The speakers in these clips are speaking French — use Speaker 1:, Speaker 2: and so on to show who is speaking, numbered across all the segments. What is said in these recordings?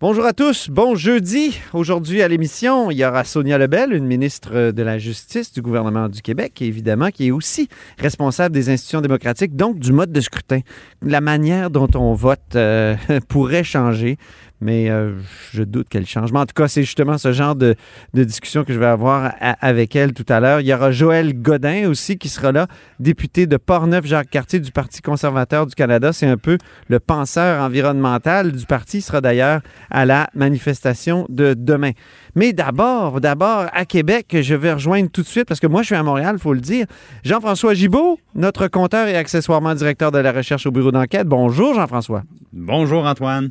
Speaker 1: Bonjour à tous, bon jeudi. Aujourd'hui à l'émission, il y aura Sonia Lebel, une ministre de la Justice du gouvernement du Québec, évidemment, qui est aussi responsable des institutions démocratiques, donc du mode de scrutin. La manière dont on vote euh, pourrait changer mais euh, je doute qu'elle change. Mais en tout cas, c'est justement ce genre de, discussion que je vais avoir avec elle tout à l'heure. Il y aura Joël Godin aussi qui sera là, député de Portneuf-Jacques-Cartier du Parti conservateur du Canada. C'est un peu le penseur environnemental du parti. Il sera d'ailleurs à la manifestation de demain. Mais d'abord, d'abord, à Québec, je vais rejoindre tout de suite, parce que moi, je suis à Montréal, il faut le dire, Jean-François Gibault, notre compteur et accessoirement directeur de la recherche au bureau d'enquête. Bonjour, Jean-François.
Speaker 2: Bonjour, Antoine.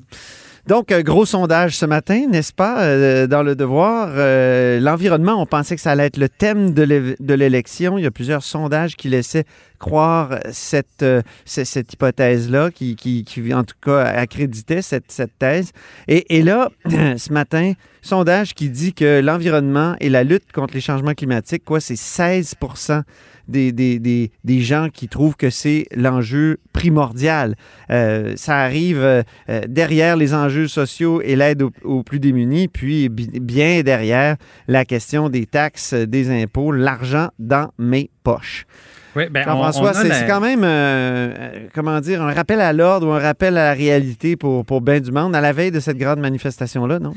Speaker 1: Donc, gros sondage ce matin, n'est-ce pas, euh, dans le devoir? Euh, l'environnement, on pensait que ça allait être le thème de l'élection. Il y a plusieurs sondages qui laissaient croire cette, euh, cette hypothèse-là, qui, qui, en tout cas accréditait cette, cette thèse. Et, et là, ce matin, sondage qui dit que l'environnement et la lutte contre les changements climatiques, quoi, c'est 16 des, des, des, des, gens qui trouvent que c'est l'enjeu primordial. Euh, ça arrive euh, derrière les enjeux sociaux et l'aide aux, plus démunis, puis bien derrière la question des taxes, des impôts, l'argent dans mes poches. Oui, ben Jean-François, c'est quand même, euh, comment dire, un rappel à l'ordre ou un rappel à la réalité pour, pour bien du monde à la veille de cette grande manifestation-là, non?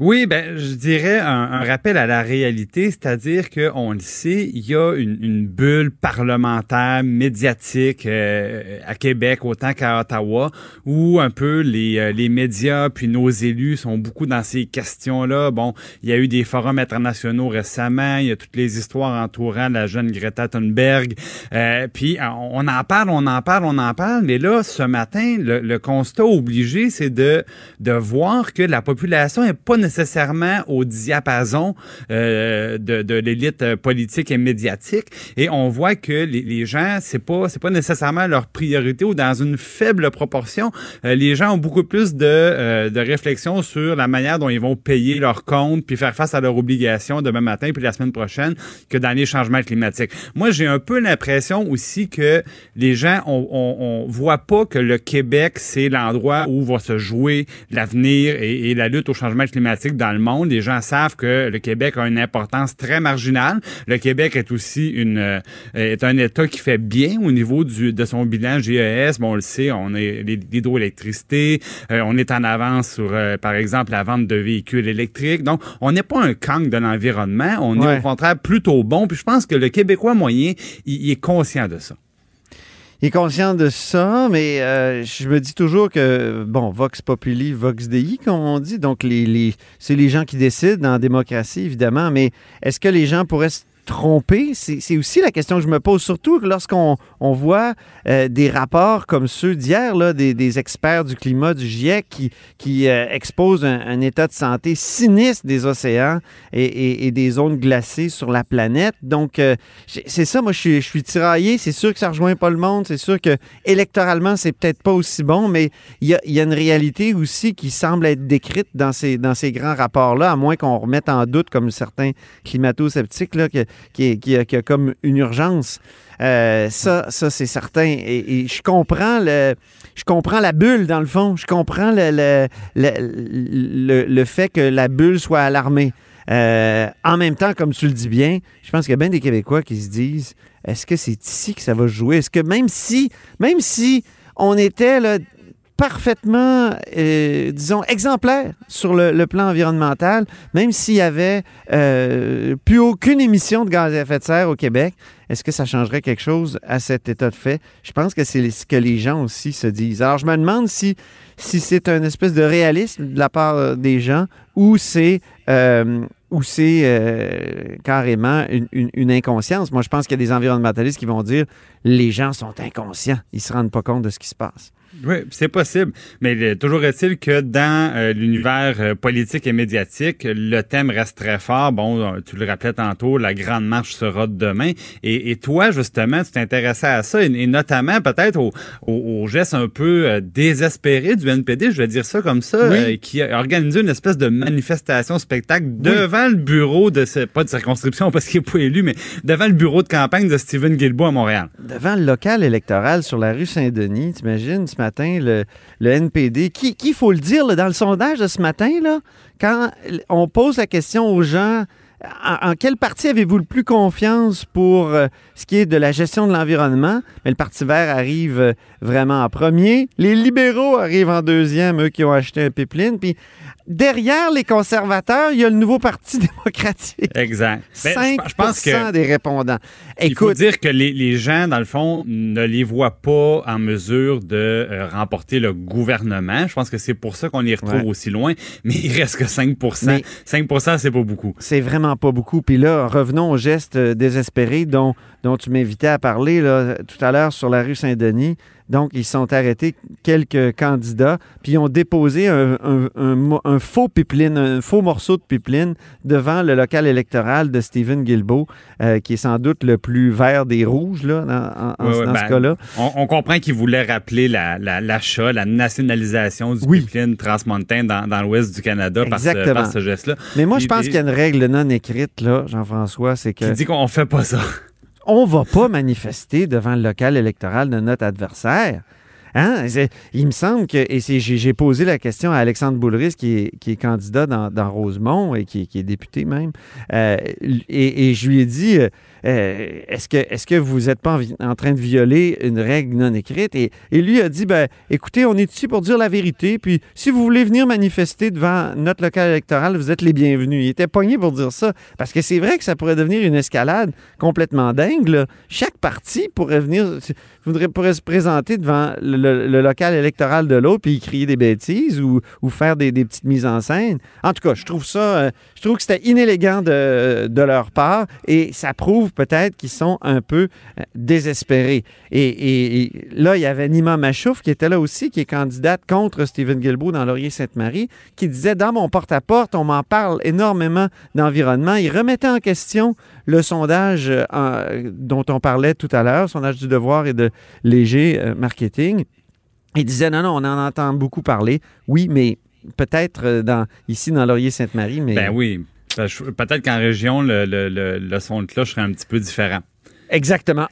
Speaker 2: Oui, ben je dirais un, rappel à la réalité, c'est-à-dire qu'on le sait, il y a une, bulle parlementaire, médiatique euh, à Québec autant qu'à Ottawa, où un peu les, euh, les médias puis nos élus sont beaucoup dans ces questions-là. Bon, il y a eu des forums internationaux récemment, il y a toutes les histoires entourant la jeune Greta Thunberg, euh, puis on en parle, on en parle, on en parle, mais là, ce matin, le, le constat obligé, c'est de, de voir que la population est pas au diapason euh, de, l'élite euh, politique et médiatique. Et on voit que les, gens, c'est pas c'est pas nécessairement leur priorité ou dans une faible proportion. Euh, les gens ont beaucoup plus de, euh, de réflexion sur la manière dont ils vont payer leurs comptes puis faire face à leurs obligations demain matin puis la semaine prochaine que dans les changements climatiques. Moi, j'ai un peu l'impression aussi que les gens on, on, voit pas que le Québec c'est l'endroit où va se jouer l'avenir et la lutte au changement climatique dans le monde. Les gens savent que le Québec a une importance très marginale. Le Québec est aussi une euh, est un État qui fait bien au niveau du de son bilan GES. Bon, on le sait, on est l'hydroélectricité, euh, on est en avance sur, euh, par exemple, la vente de véhicules électriques. Donc, on n'est pas un camp de l'environnement. On est au contraire plutôt bon. Puis je pense que le Québécois moyen, il est conscient de ça
Speaker 1: est conscient de ça, mais euh, je me dis toujours que, bon, Vox Populi, Vox Dei, comme on dit, donc les, les c'est les gens qui décident en démocratie, évidemment, mais est-ce que les gens pourraient C'est aussi la question que je me pose, surtout lorsqu'on on voit euh, des rapports comme ceux d'hier, des, des, experts du climat du GIEC qui, euh, exposent un, état de santé sinistre des océans et, des zones glacées sur la planète. Donc, euh, c'est ça, moi, je suis, tiraillé. C'est sûr que ça rejoint pas le monde. C'est sûr que électoralement, c'est peut-être pas aussi bon, mais il y a, une réalité aussi qui semble être décrite dans ces, grands rapports-là, à moins qu'on remette en doute, comme certains climato-sceptiques, que qui, qui, a, comme une urgence. Euh, ça, ça c'est certain. Et, je comprends le, je comprends la bulle dans le fond. Je comprends le, le, le, fait que la bulle soit alarmée. Euh, en même temps, comme tu le dis bien, je pense qu'il y a bien des Québécois qui se disent est-ce que c'est ici que ça va jouer? Est-ce que même si, même si on était là, parfaitement, euh, disons, exemplaire sur le, plan environnemental, même s'il y avait euh, plus aucune émission de gaz à effet de serre au Québec. Est-ce que ça changerait quelque chose à cet état de fait? Je pense que c'est ce que les gens aussi se disent. Alors, je me demande si, si c'est un espèce de réalisme de la part euh, des gens ou c'est carrément une, une, inconscience. Moi, je pense qu'il y a des environnementalistes qui vont dire les gens sont inconscients, ils se rendent pas compte de ce qui se passe.
Speaker 2: Oui, c'est possible. Mais toujours est-il que dans euh, l'univers euh, politique et médiatique, le thème reste très fort. Bon, euh, tu le rappelais tantôt, la grande marche sera demain. Et, et toi, justement, tu t'intéressais à ça, et, notamment peut-être au, au, geste un peu désespéré du NPD, je vais dire ça comme ça, qui a organisé une espèce de manifestation spectacle devant le bureau de, pas de circonscription parce qu'il n'est pas élu, mais devant le bureau de campagne de Stephen Guilbeault à Montréal.
Speaker 1: Devant le local électoral sur la rue Saint-Denis, t'imagines? Matin, le, NPD, qui, il faut le dire, dans le sondage de ce matin, là, quand on pose la question aux gens en, quelle partie avez-vous le plus confiance pour euh, ce qui est de la gestion de l'environnement? Mais le Parti vert arrive euh, vraiment en premier. Les libéraux arrivent en deuxième, eux qui ont acheté un pipeline. Puis derrière les conservateurs, il y a le nouveau Parti démocratique.
Speaker 2: Exact.
Speaker 1: 5 ben, je pense que des répondants.
Speaker 2: Écoute, il faut dire que les, gens, dans le fond, ne les voient pas en mesure de euh, remporter le gouvernement. Je pense que c'est pour ça qu'on les retrouve aussi loin. Mais il reste que 5% 5% c'est pas beaucoup.
Speaker 1: C'est vraiment pas beaucoup. Puis là, revenons au geste euh, désespéré dont, dont tu m'invitais à parler là, tout à l'heure sur la rue Saint-Denis. Donc, ils sont arrêtés quelques candidats, puis ils ont déposé un, faux pipeline, un faux morceau de pipeline devant le local électoral de Stephen Guilbeault, euh, qui est sans doute le plus vert des rouges là, dans, ce ben, cas-là.
Speaker 2: On, comprend qu'ils voulaient rappeler l'achat, la, nationalisation du pipeline transmontain dans, l'ouest du Canada par ce, geste-là.
Speaker 1: Mais moi, je pense qu'il y a une règle non écrite, là, Jean-François, c'est que...
Speaker 2: Qui dit qu'on fait pas ça
Speaker 1: on va pas manifester devant le local électoral de notre adversaire. Hein? Il me semble que, et j'ai posé la question à Alexandre Boulris, qui est, candidat dans, Rosemont et qui, est député même, euh, et, je lui ai dit, euh, euh, est-ce que, est que vous n'êtes pas en, train de violer une règle non écrite? Et, lui a dit, ben, écoutez, on est ici pour dire la vérité, puis si vous voulez venir manifester devant notre local électoral, vous êtes les bienvenus. Il était pogné pour dire ça, parce que c'est vrai que ça pourrait devenir une escalade complètement dingue. Chaque parti pourrait venir, pourrait se présenter devant le, local électoral de l'autre, puis crier des bêtises ou, faire des, petites mises en scène. En tout cas, je trouve ça, euh, je trouve que c'était inélégant de, de leur part, et ça prouve peut-être qu'ils sont un peu euh, désespérés. Et, là, il y avait Nima Machouf qui était là aussi, qui est candidate contre Stephen Guilbeault dans Laurier-Sainte-Marie, qui disait dans mon porte-à-porte, on m'en parle énormément d'environnement. Il remettait en question le sondage euh, dont on parlait tout à l'heure, sondage du devoir et de léger marketing. Il disait non, non, on en entend beaucoup parler. Oui, mais peut-être dans, ici dans Laurier-Sainte-Marie, mais.
Speaker 2: Ben oui, Peut-être qu'en région, le, son de cloche serait un petit peu différent.
Speaker 1: Exactement.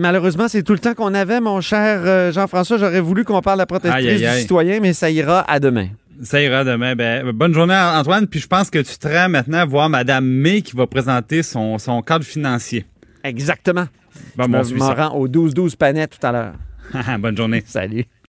Speaker 1: malheureusement, c'est tout le temps qu'on avait, mon cher euh, Jean-François. J'aurais voulu qu'on parle de la protectrice du citoyen, mais ça ira à demain.
Speaker 2: Ça ira demain. Ben, bonne journée, Antoine. Puis je pense que tu te rends maintenant voir Mme May qui va présenter son, cadre financier.
Speaker 1: Exactement. je m'en rends au 12-12 Panet tout à l'heure.
Speaker 2: bonne journée.
Speaker 1: Salut.